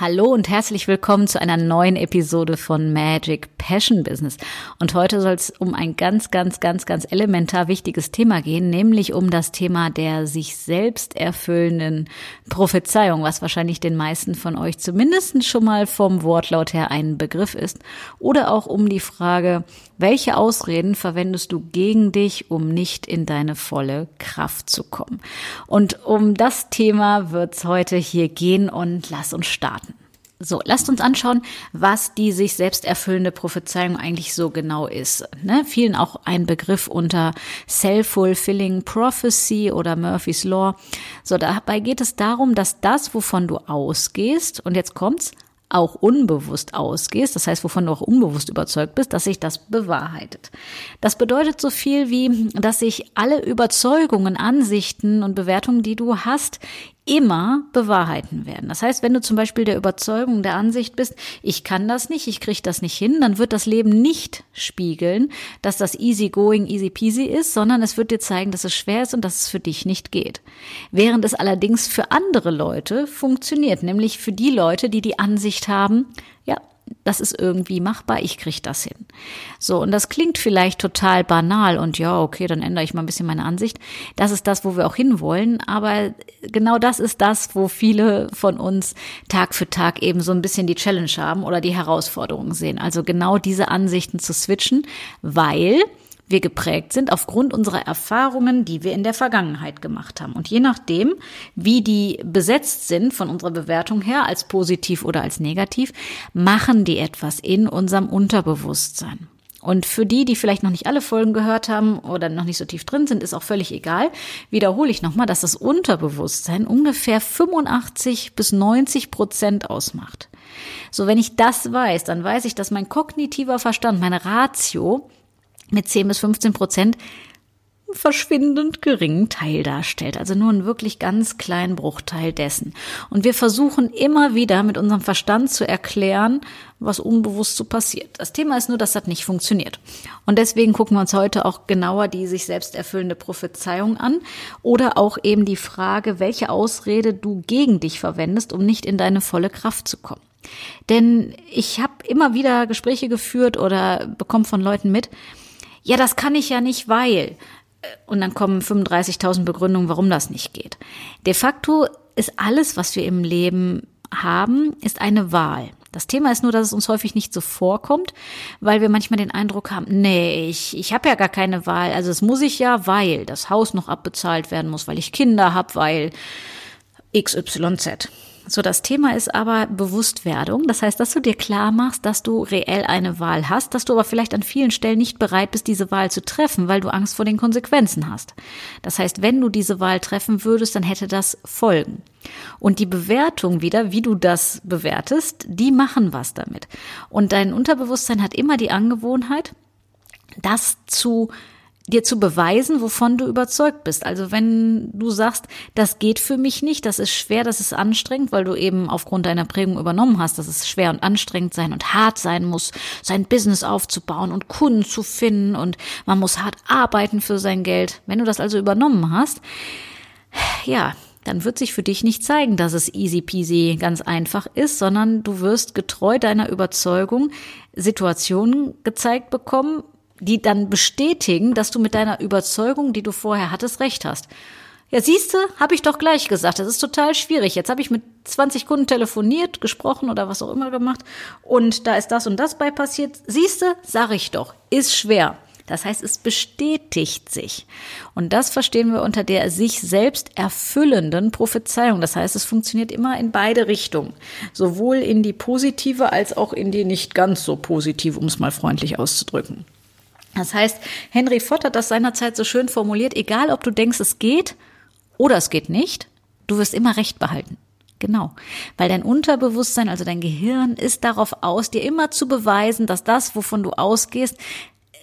Hallo und herzlich willkommen zu einer neuen Episode von Magic Passion Business. Und heute soll es um ein ganz, ganz, ganz, ganz elementar wichtiges Thema gehen, nämlich um das Thema der sich selbst erfüllenden Prophezeiung, was wahrscheinlich den meisten von euch zumindest schon mal vom Wortlaut her ein Begriff ist. Oder auch um die Frage, welche Ausreden verwendest du gegen dich, um nicht in deine volle Kraft zu kommen? Und um das Thema wird es heute hier gehen und lass uns starten. So, lasst uns anschauen, was die sich selbst erfüllende Prophezeiung eigentlich so genau ist. Ne? Vielen auch ein Begriff unter Self-Fulfilling Prophecy oder Murphy's Law. So, dabei geht es darum, dass das, wovon du ausgehst, und jetzt kommt's, auch unbewusst ausgehst, das heißt, wovon du auch unbewusst überzeugt bist, dass sich das bewahrheitet. Das bedeutet so viel wie, dass sich alle Überzeugungen, Ansichten und Bewertungen, die du hast, immer bewahrheiten werden. Das heißt, wenn du zum Beispiel der Überzeugung, der Ansicht bist, ich kann das nicht, ich kriege das nicht hin, dann wird das Leben nicht spiegeln, dass das easy going, easy peasy ist, sondern es wird dir zeigen, dass es schwer ist und dass es für dich nicht geht. Während es allerdings für andere Leute funktioniert, nämlich für die Leute, die die Ansicht haben, ja, das ist irgendwie machbar, ich kriege das hin. So, und das klingt vielleicht total banal und ja, okay, dann ändere ich mal ein bisschen meine Ansicht. Das ist das, wo wir auch hinwollen, aber genau das ist das, wo viele von uns Tag für Tag eben so ein bisschen die Challenge haben oder die Herausforderung sehen. Also genau diese Ansichten zu switchen, weil wir geprägt sind aufgrund unserer Erfahrungen, die wir in der Vergangenheit gemacht haben. Und je nachdem, wie die besetzt sind von unserer Bewertung her, als positiv oder als negativ, machen die etwas in unserem Unterbewusstsein. Und für die, die vielleicht noch nicht alle Folgen gehört haben oder noch nicht so tief drin sind, ist auch völlig egal. Wiederhole ich nochmal, dass das Unterbewusstsein ungefähr 85 bis 90 Prozent ausmacht. So, wenn ich das weiß, dann weiß ich, dass mein kognitiver Verstand, meine Ratio, mit 10 bis 15 Prozent verschwindend geringen Teil darstellt, also nur einen wirklich ganz kleinen Bruchteil dessen. Und wir versuchen immer wieder mit unserem Verstand zu erklären, was unbewusst so passiert. Das Thema ist nur, dass das nicht funktioniert. Und deswegen gucken wir uns heute auch genauer die sich selbst erfüllende Prophezeiung an oder auch eben die Frage, welche Ausrede du gegen dich verwendest, um nicht in deine volle Kraft zu kommen. Denn ich habe immer wieder Gespräche geführt oder bekomme von Leuten mit, ja, das kann ich ja nicht, weil. Und dann kommen 35.000 Begründungen, warum das nicht geht. De facto ist alles, was wir im Leben haben, ist eine Wahl. Das Thema ist nur, dass es uns häufig nicht so vorkommt, weil wir manchmal den Eindruck haben, nee, ich, ich habe ja gar keine Wahl. Also es muss ich ja, weil das Haus noch abbezahlt werden muss, weil ich Kinder habe, weil XYZ. So, das Thema ist aber Bewusstwerdung. Das heißt, dass du dir klar machst, dass du reell eine Wahl hast, dass du aber vielleicht an vielen Stellen nicht bereit bist, diese Wahl zu treffen, weil du Angst vor den Konsequenzen hast. Das heißt, wenn du diese Wahl treffen würdest, dann hätte das Folgen. Und die Bewertung wieder, wie du das bewertest, die machen was damit. Und dein Unterbewusstsein hat immer die Angewohnheit, das zu dir zu beweisen, wovon du überzeugt bist. Also wenn du sagst, das geht für mich nicht, das ist schwer, das ist anstrengend, weil du eben aufgrund deiner Prägung übernommen hast, dass es schwer und anstrengend sein und hart sein muss, sein Business aufzubauen und Kunden zu finden und man muss hart arbeiten für sein Geld. Wenn du das also übernommen hast, ja, dann wird sich für dich nicht zeigen, dass es easy peasy ganz einfach ist, sondern du wirst getreu deiner Überzeugung Situationen gezeigt bekommen, die dann bestätigen, dass du mit deiner Überzeugung, die du vorher hattest, recht hast. Ja, siehste, habe ich doch gleich gesagt. Das ist total schwierig. Jetzt habe ich mit 20 Kunden telefoniert, gesprochen oder was auch immer gemacht und da ist das und das bei passiert. Siehste, sag ich doch, ist schwer. Das heißt, es bestätigt sich. Und das verstehen wir unter der sich selbst erfüllenden Prophezeiung. Das heißt, es funktioniert immer in beide Richtungen. Sowohl in die positive als auch in die nicht ganz so positive, um es mal freundlich auszudrücken. Das heißt, Henry Ford hat das seinerzeit so schön formuliert, egal ob du denkst, es geht oder es geht nicht, du wirst immer Recht behalten. Genau. Weil dein Unterbewusstsein, also dein Gehirn, ist darauf aus, dir immer zu beweisen, dass das, wovon du ausgehst,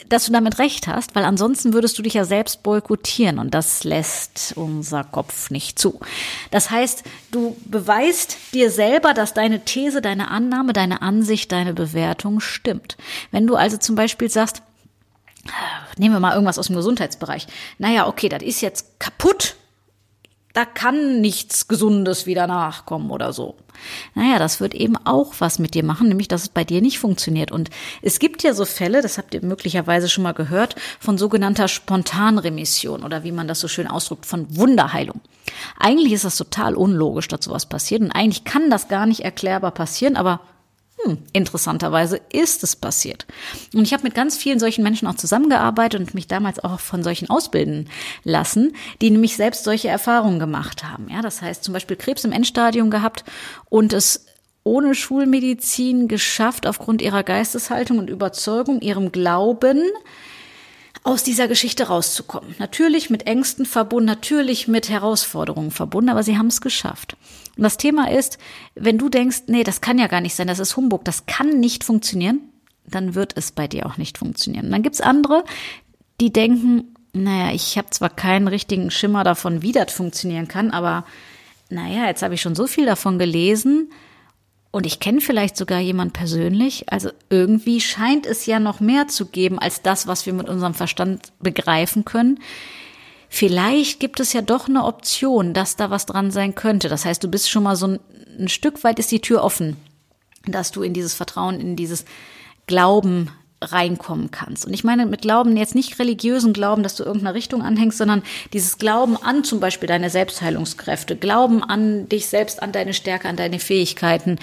dass du damit recht hast, weil ansonsten würdest du dich ja selbst boykottieren und das lässt unser Kopf nicht zu. Das heißt, du beweist dir selber, dass deine These, deine Annahme, deine Ansicht, deine Bewertung stimmt. Wenn du also zum Beispiel sagst, nehmen wir mal irgendwas aus dem Gesundheitsbereich. Naja, okay, das ist jetzt kaputt, da kann nichts Gesundes wieder nachkommen oder so. Naja, das wird eben auch was mit dir machen, nämlich dass es bei dir nicht funktioniert. Und es gibt ja so Fälle, das habt ihr möglicherweise schon mal gehört, von sogenannter Spontanremission oder wie man das so schön ausdrückt, von Wunderheilung. Eigentlich ist das total unlogisch, dass sowas passiert und eigentlich kann das gar nicht erklärbar passieren, aber hm, interessanterweise ist es passiert. Und ich habe mit ganz vielen solchen Menschen auch zusammengearbeitet und mich damals auch von solchen ausbilden lassen, die nämlich selbst solche Erfahrungen gemacht haben. Ja, das heißt zum Beispiel Krebs im Endstadium gehabt und es ohne Schulmedizin geschafft, aufgrund ihrer Geisteshaltung und Überzeugung, ihrem Glauben, aus dieser Geschichte rauszukommen. Natürlich mit Ängsten verbunden, natürlich mit Herausforderungen verbunden, aber sie haben es geschafft. Und das Thema ist, wenn du denkst, nee, das kann ja gar nicht sein, das ist Humbug, das kann nicht funktionieren, dann wird es bei dir auch nicht funktionieren. Und dann gibt's andere, die denken, naja, ich habe zwar keinen richtigen Schimmer davon, wie das funktionieren kann, aber naja, jetzt habe ich schon so viel davon gelesen und ich kenne vielleicht sogar jemand persönlich. Also irgendwie scheint es ja noch mehr zu geben als das, was wir mit unserem Verstand begreifen können vielleicht gibt es ja doch eine Option, dass da was dran sein könnte. Das heißt, du bist schon mal so ein, ein Stück weit ist die Tür offen, dass du in dieses Vertrauen, in dieses Glauben reinkommen kannst. Und ich meine mit Glauben jetzt nicht religiösen Glauben, dass du irgendeiner Richtung anhängst, sondern dieses Glauben an zum Beispiel deine Selbstheilungskräfte, Glauben an dich selbst, an deine Stärke, an deine Fähigkeiten,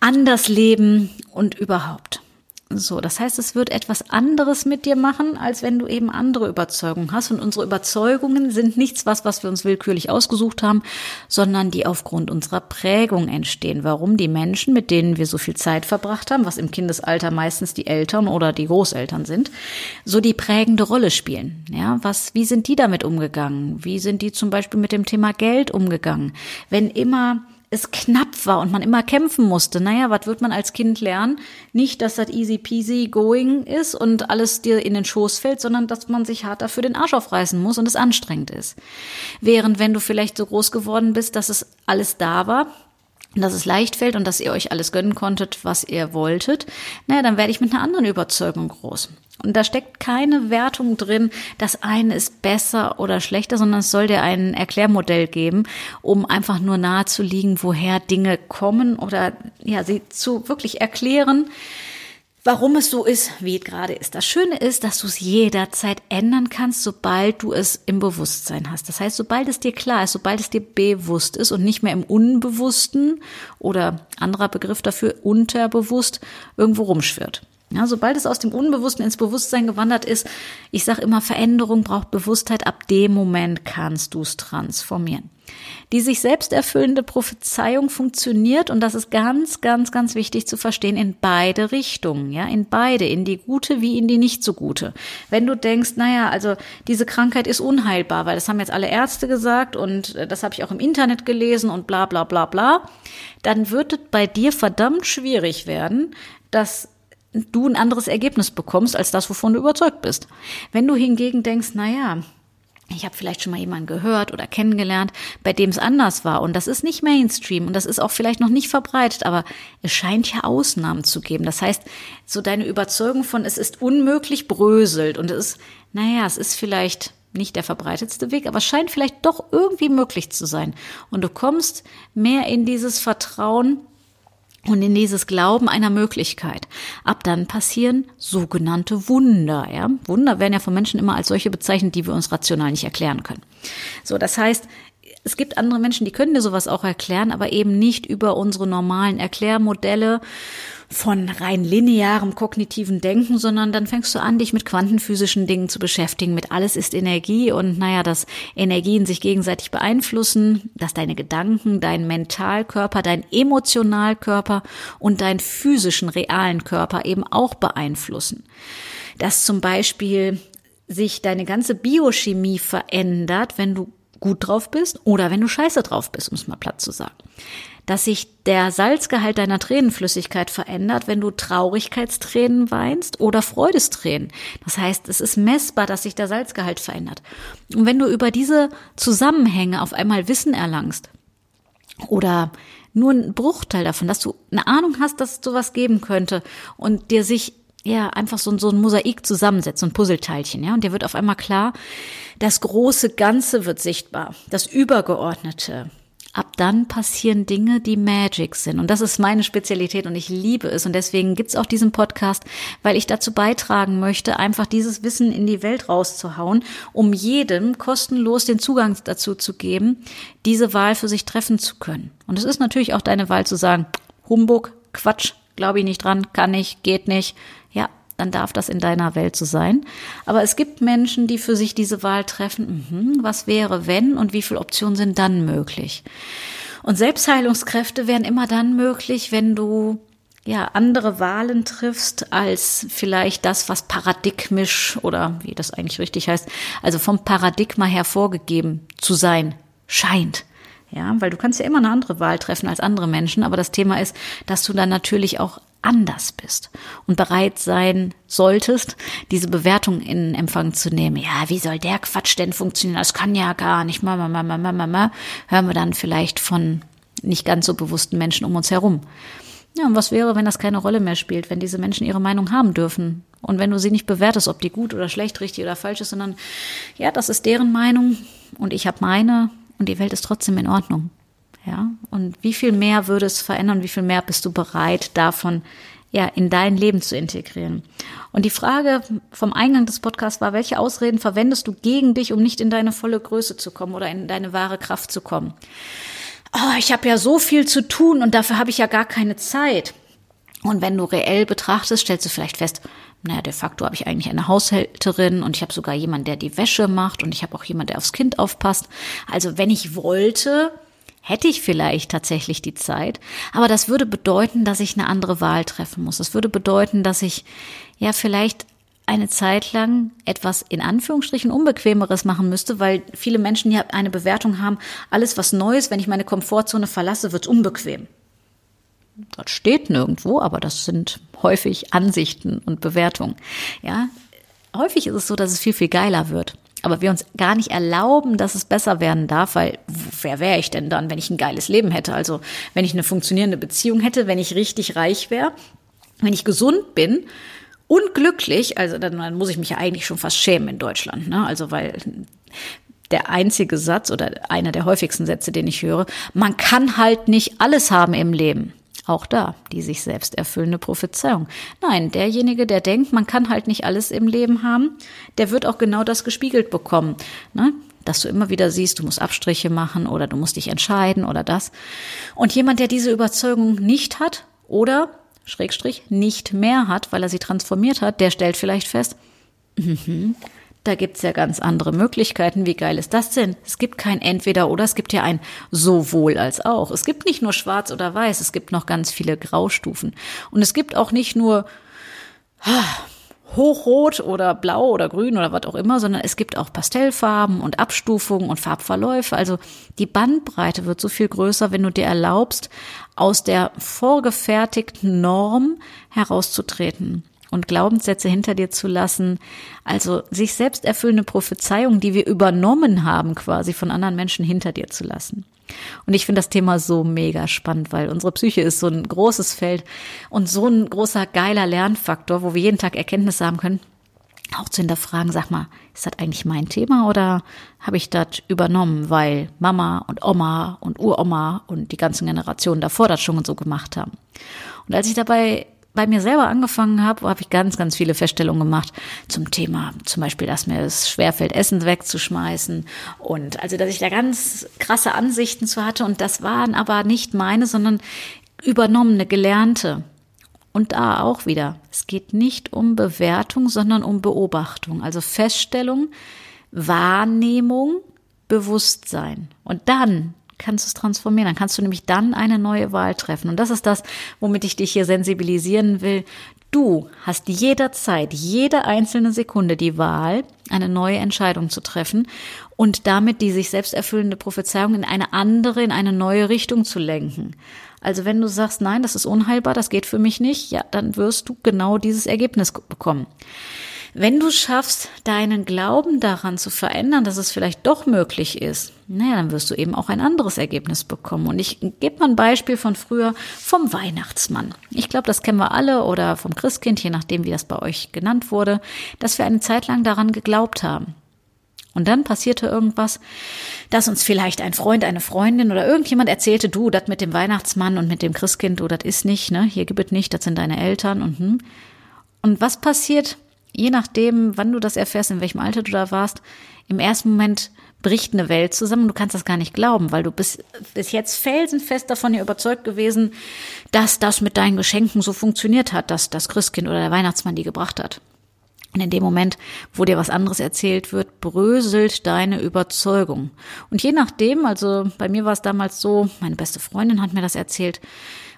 an das Leben und überhaupt. So, das heißt, es wird etwas anderes mit dir machen, als wenn du eben andere Überzeugungen hast. Und unsere Überzeugungen sind nichts was, was wir uns willkürlich ausgesucht haben, sondern die aufgrund unserer Prägung entstehen. Warum die Menschen, mit denen wir so viel Zeit verbracht haben, was im Kindesalter meistens die Eltern oder die Großeltern sind, so die prägende Rolle spielen. Ja, was, wie sind die damit umgegangen? Wie sind die zum Beispiel mit dem Thema Geld umgegangen? Wenn immer es knapp war und man immer kämpfen musste. Naja, was wird man als Kind lernen? Nicht, dass das easy peasy going ist und alles dir in den Schoß fällt, sondern dass man sich hart dafür den Arsch aufreißen muss und es anstrengend ist. Während wenn du vielleicht so groß geworden bist, dass es alles da war, dass es leicht fällt und dass ihr euch alles gönnen konntet, was ihr wolltet, naja, dann werde ich mit einer anderen Überzeugung groß. Und da steckt keine Wertung drin, das eine ist besser oder schlechter, sondern es soll dir ein Erklärmodell geben, um einfach nur nahe zu liegen, woher Dinge kommen oder ja, sie zu wirklich erklären, warum es so ist, wie es gerade ist. Das Schöne ist, dass du es jederzeit ändern kannst, sobald du es im Bewusstsein hast. Das heißt, sobald es dir klar ist, sobald es dir bewusst ist und nicht mehr im Unbewussten oder anderer Begriff dafür unterbewusst irgendwo rumschwirrt. Ja, sobald es aus dem Unbewussten ins Bewusstsein gewandert ist, ich sage immer, Veränderung braucht Bewusstheit, ab dem Moment kannst du es transformieren. Die sich selbst erfüllende Prophezeiung funktioniert und das ist ganz, ganz, ganz wichtig zu verstehen in beide Richtungen, ja, in beide, in die gute wie in die nicht so gute. Wenn du denkst, naja, also diese Krankheit ist unheilbar, weil das haben jetzt alle Ärzte gesagt und äh, das habe ich auch im Internet gelesen und bla bla bla bla, dann wird es bei dir verdammt schwierig werden, dass du ein anderes Ergebnis bekommst als das, wovon du überzeugt bist. Wenn du hingegen denkst, na ja, ich habe vielleicht schon mal jemanden gehört oder kennengelernt, bei dem es anders war. Und das ist nicht Mainstream und das ist auch vielleicht noch nicht verbreitet, aber es scheint ja Ausnahmen zu geben. Das heißt, so deine Überzeugung von es ist unmöglich bröselt und es ist, naja, es ist vielleicht nicht der verbreitetste Weg, aber es scheint vielleicht doch irgendwie möglich zu sein. Und du kommst mehr in dieses Vertrauen, und in dieses Glauben einer Möglichkeit. Ab dann passieren sogenannte Wunder. Ja? Wunder werden ja von Menschen immer als solche bezeichnet, die wir uns rational nicht erklären können. So, das heißt, es gibt andere Menschen, die können dir sowas auch erklären, aber eben nicht über unsere normalen Erklärmodelle von rein linearem kognitiven Denken, sondern dann fängst du an, dich mit quantenphysischen Dingen zu beschäftigen, mit alles ist Energie und naja, dass Energien sich gegenseitig beeinflussen, dass deine Gedanken, dein Mentalkörper, dein Emotionalkörper und dein physischen, realen Körper eben auch beeinflussen. Dass zum Beispiel sich deine ganze Biochemie verändert, wenn du gut drauf bist oder wenn du scheiße drauf bist, um es mal platt zu sagen. dass sich der Salzgehalt deiner Tränenflüssigkeit verändert, wenn du Traurigkeitstränen weinst oder Freudestränen. Das heißt, es ist messbar, dass sich der Salzgehalt verändert. Und wenn du über diese Zusammenhänge auf einmal Wissen erlangst oder nur ein Bruchteil davon, dass du eine Ahnung hast, dass es sowas geben könnte und dir sich ja einfach so, so ein Mosaik zusammensetzt, so ein Puzzleteilchen, ja, und dir wird auf einmal klar, das große Ganze wird sichtbar, das Übergeordnete, ab dann passieren Dinge, die Magic sind. Und das ist meine Spezialität und ich liebe es. Und deswegen gibt's auch diesen Podcast, weil ich dazu beitragen möchte, einfach dieses Wissen in die Welt rauszuhauen, um jedem kostenlos den Zugang dazu zu geben, diese Wahl für sich treffen zu können. Und es ist natürlich auch deine Wahl zu sagen, Humbug, Quatsch, glaube ich nicht dran, kann nicht, geht nicht. Ja, dann darf das in deiner Welt so sein. Aber es gibt Menschen, die für sich diese Wahl treffen, mhm, was wäre, wenn und wie viele Optionen sind dann möglich. Und Selbstheilungskräfte wären immer dann möglich, wenn du ja andere Wahlen triffst als vielleicht das, was paradigmisch oder wie das eigentlich richtig heißt, also vom Paradigma her vorgegeben zu sein scheint. Ja, weil du kannst ja immer eine andere Wahl treffen als andere Menschen, aber das Thema ist, dass du dann natürlich auch anders bist und bereit sein solltest, diese Bewertung in Empfang zu nehmen. Ja, wie soll der Quatsch denn funktionieren? Das kann ja gar nicht. Mama, mama, mama, mama. Hören wir dann vielleicht von nicht ganz so bewussten Menschen um uns herum. Ja, und was wäre, wenn das keine Rolle mehr spielt, wenn diese Menschen ihre Meinung haben dürfen? Und wenn du sie nicht bewertest, ob die gut oder schlecht, richtig oder falsch ist, sondern ja, das ist deren Meinung und ich habe meine und die Welt ist trotzdem in Ordnung. Ja, und wie viel mehr würde es verändern? Wie viel mehr bist du bereit, davon ja in dein Leben zu integrieren? Und die Frage vom Eingang des Podcasts war, welche Ausreden verwendest du gegen dich, um nicht in deine volle Größe zu kommen oder in deine wahre Kraft zu kommen? Oh, ich habe ja so viel zu tun und dafür habe ich ja gar keine Zeit. Und wenn du reell betrachtest, stellst du vielleicht fest, naja, de facto habe ich eigentlich eine Haushälterin und ich habe sogar jemanden, der die Wäsche macht und ich habe auch jemanden, der aufs Kind aufpasst. Also wenn ich wollte, hätte ich vielleicht tatsächlich die Zeit. Aber das würde bedeuten, dass ich eine andere Wahl treffen muss. Das würde bedeuten, dass ich ja vielleicht eine Zeit lang etwas in Anführungsstrichen unbequemeres machen müsste, weil viele Menschen ja eine Bewertung haben, alles was Neues, wenn ich meine Komfortzone verlasse, wird unbequem. Das steht nirgendwo, aber das sind häufig Ansichten und Bewertungen. Ja, häufig ist es so, dass es viel, viel geiler wird aber wir uns gar nicht erlauben, dass es besser werden darf, weil wer wäre ich denn dann, wenn ich ein geiles Leben hätte? Also wenn ich eine funktionierende Beziehung hätte, wenn ich richtig reich wäre, wenn ich gesund bin und glücklich, also dann, dann muss ich mich ja eigentlich schon fast schämen in Deutschland, ne? Also weil der einzige Satz oder einer der häufigsten Sätze, den ich höre, man kann halt nicht alles haben im Leben. Auch da die sich selbst erfüllende Prophezeiung. Nein, derjenige, der denkt, man kann halt nicht alles im Leben haben, der wird auch genau das gespiegelt bekommen. Ne? Dass du immer wieder siehst, du musst Abstriche machen oder du musst dich entscheiden oder das. Und jemand, der diese Überzeugung nicht hat oder Schrägstrich nicht mehr hat, weil er sie transformiert hat, der stellt vielleicht fest, mhm, da gibt's ja ganz andere Möglichkeiten. Wie geil ist das denn? Es gibt kein Entweder oder, es gibt ja ein sowohl als auch. Es gibt nicht nur schwarz oder weiß, es gibt noch ganz viele Graustufen. Und es gibt auch nicht nur hochrot oder blau oder grün oder was auch immer, sondern es gibt auch Pastellfarben und Abstufungen und Farbverläufe. Also die Bandbreite wird so viel größer, wenn du dir erlaubst, aus der vorgefertigten Norm herauszutreten und Glaubenssätze hinter dir zu lassen. Also sich selbst erfüllende Prophezeiungen, die wir übernommen haben, quasi von anderen Menschen hinter dir zu lassen. Und ich finde das Thema so mega spannend, weil unsere Psyche ist so ein großes Feld und so ein großer geiler Lernfaktor, wo wir jeden Tag Erkenntnisse haben können. Auch zu hinterfragen, sag mal, ist das eigentlich mein Thema oder habe ich das übernommen, weil Mama und Oma und Uroma und die ganzen Generationen davor das schon so gemacht haben? Und als ich dabei bei mir selber angefangen habe, habe ich ganz, ganz viele Feststellungen gemacht zum Thema, zum Beispiel, dass mir es schwerfällt, Essen wegzuschmeißen und also, dass ich da ganz krasse Ansichten zu hatte und das waren aber nicht meine, sondern übernommene, gelernte. Und da auch wieder, es geht nicht um Bewertung, sondern um Beobachtung, also Feststellung, Wahrnehmung, Bewusstsein. Und dann kannst du es transformieren. Dann kannst du nämlich dann eine neue Wahl treffen. Und das ist das, womit ich dich hier sensibilisieren will. Du hast jederzeit, jede einzelne Sekunde die Wahl, eine neue Entscheidung zu treffen und damit die sich selbst erfüllende Prophezeiung in eine andere, in eine neue Richtung zu lenken. Also wenn du sagst, nein, das ist unheilbar, das geht für mich nicht, ja, dann wirst du genau dieses Ergebnis bekommen. Wenn du schaffst, deinen Glauben daran zu verändern, dass es vielleicht doch möglich ist, naja, dann wirst du eben auch ein anderes Ergebnis bekommen. Und ich gebe mal ein Beispiel von früher vom Weihnachtsmann. Ich glaube, das kennen wir alle oder vom Christkind, je nachdem, wie das bei euch genannt wurde, dass wir eine Zeit lang daran geglaubt haben. Und dann passierte irgendwas, dass uns vielleicht ein Freund, eine Freundin oder irgendjemand erzählte, du, das mit dem Weihnachtsmann und mit dem Christkind, du, das ist nicht, ne? Hier gibt es nicht, das sind deine Eltern und hm. Und was passiert, je nachdem, wann du das erfährst, in welchem Alter du da warst, im ersten Moment bricht eine Welt zusammen. Du kannst das gar nicht glauben, weil du bist bis jetzt felsenfest davon überzeugt gewesen, dass das mit deinen Geschenken so funktioniert hat, dass das Christkind oder der Weihnachtsmann die gebracht hat. Und in dem Moment, wo dir was anderes erzählt wird, bröselt deine Überzeugung. Und je nachdem, also bei mir war es damals so, meine beste Freundin hat mir das erzählt,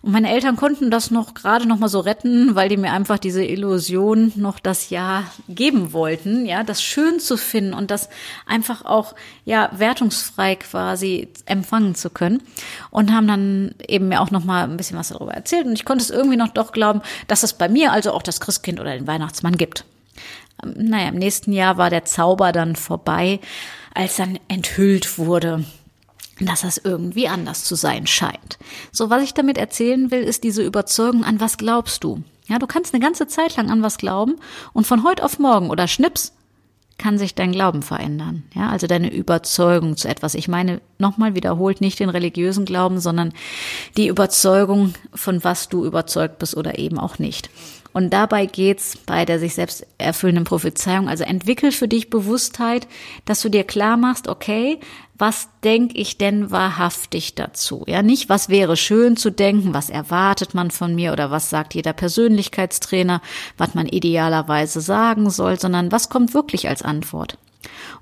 und meine Eltern konnten das noch gerade noch mal so retten, weil die mir einfach diese Illusion noch das Jahr geben wollten, ja, das schön zu finden und das einfach auch ja wertungsfrei quasi empfangen zu können und haben dann eben mir auch noch mal ein bisschen was darüber erzählt und ich konnte es irgendwie noch doch glauben, dass es bei mir also auch das Christkind oder den Weihnachtsmann gibt. Ähm, naja, im nächsten Jahr war der Zauber dann vorbei, als dann enthüllt wurde, dass das irgendwie anders zu sein scheint. So, was ich damit erzählen will, ist diese Überzeugung, an was glaubst du? Ja, du kannst eine ganze Zeit lang an was glauben und von heute auf morgen oder schnips kann sich dein Glauben verändern. Ja, also deine Überzeugung zu etwas. Ich meine, nochmal wiederholt nicht den religiösen Glauben, sondern die Überzeugung, von was du überzeugt bist oder eben auch nicht. Und dabei geht's bei der sich selbst erfüllenden Prophezeiung. Also entwickel für dich Bewusstheit, dass du dir klar machst, okay, was denke ich denn wahrhaftig dazu? Ja, nicht, was wäre schön zu denken, was erwartet man von mir oder was sagt jeder Persönlichkeitstrainer, was man idealerweise sagen soll, sondern was kommt wirklich als Antwort?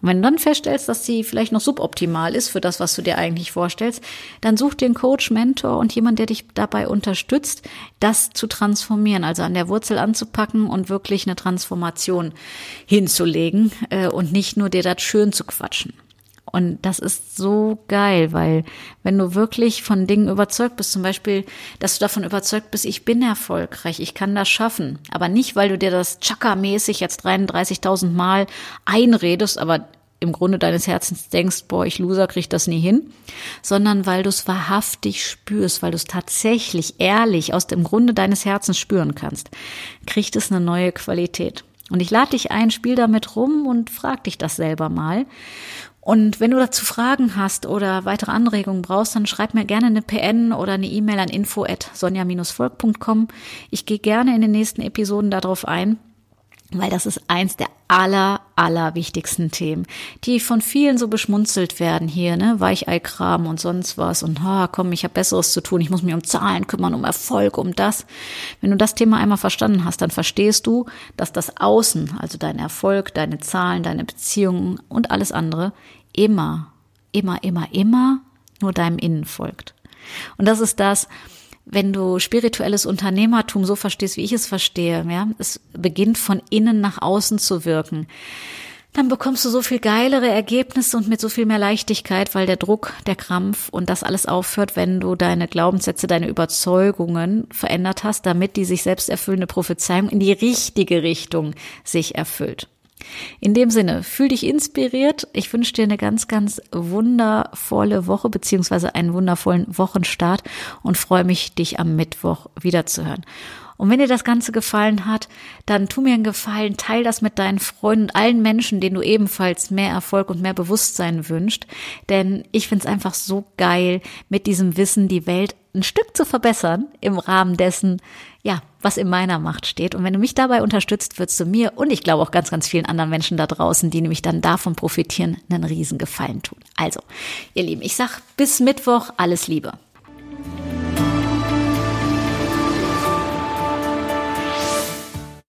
Und wenn du dann feststellst, dass sie vielleicht noch suboptimal ist für das, was du dir eigentlich vorstellst, dann such dir einen Coach, Mentor und jemand, der dich dabei unterstützt, das zu transformieren, also an der Wurzel anzupacken und wirklich eine Transformation hinzulegen äh, und nicht nur dir das schön zu quatschen. Und das ist so geil, weil wenn du wirklich von Dingen überzeugt bist, zum Beispiel, dass du davon überzeugt bist, ich bin erfolgreich, ich kann das schaffen, aber nicht, weil du dir das Chaka-mäßig jetzt 33.000 Mal einredest, aber im Grunde deines Herzens denkst, boah, ich Loser krieg das nie hin, sondern weil du es wahrhaftig spürst, weil du es tatsächlich ehrlich aus dem Grunde deines Herzens spüren kannst, kriegt es eine neue Qualität. Und ich lade dich ein, spiel damit rum und frag dich das selber mal. Und wenn du dazu Fragen hast oder weitere Anregungen brauchst, dann schreib mir gerne eine PN oder eine E-Mail an info at sonja-volk.com. Ich gehe gerne in den nächsten Episoden darauf ein weil das ist eins der aller, aller wichtigsten Themen, die von vielen so beschmunzelt werden hier, ne, Weicheikram und sonst was und ha, komm, ich habe Besseres zu tun, ich muss mich um Zahlen kümmern, um Erfolg, um das. Wenn du das Thema einmal verstanden hast, dann verstehst du, dass das Außen, also dein Erfolg, deine Zahlen, deine Beziehungen und alles andere immer, immer, immer, immer nur deinem Innen folgt. Und das ist das, wenn du spirituelles Unternehmertum so verstehst, wie ich es verstehe, ja, es beginnt von innen nach außen zu wirken, dann bekommst du so viel geilere Ergebnisse und mit so viel mehr Leichtigkeit, weil der Druck, der Krampf und das alles aufhört, wenn du deine Glaubenssätze, deine Überzeugungen verändert hast, damit die sich selbst erfüllende Prophezeiung in die richtige Richtung sich erfüllt. In dem Sinne, fühl dich inspiriert. Ich wünsche dir eine ganz, ganz wundervolle Woche beziehungsweise einen wundervollen Wochenstart und freue mich, dich am Mittwoch wiederzuhören. Und wenn dir das Ganze gefallen hat, dann tu mir einen Gefallen, teil das mit deinen Freunden und allen Menschen, denen du ebenfalls mehr Erfolg und mehr Bewusstsein wünscht. Denn ich finde es einfach so geil, mit diesem Wissen die Welt ein Stück zu verbessern im Rahmen dessen, ja, was in meiner Macht steht. Und wenn du mich dabei unterstützt, würdest du mir und ich glaube auch ganz, ganz vielen anderen Menschen da draußen, die nämlich dann davon profitieren, einen Riesengefallen tun. Also, ihr Lieben, ich sag bis Mittwoch alles Liebe.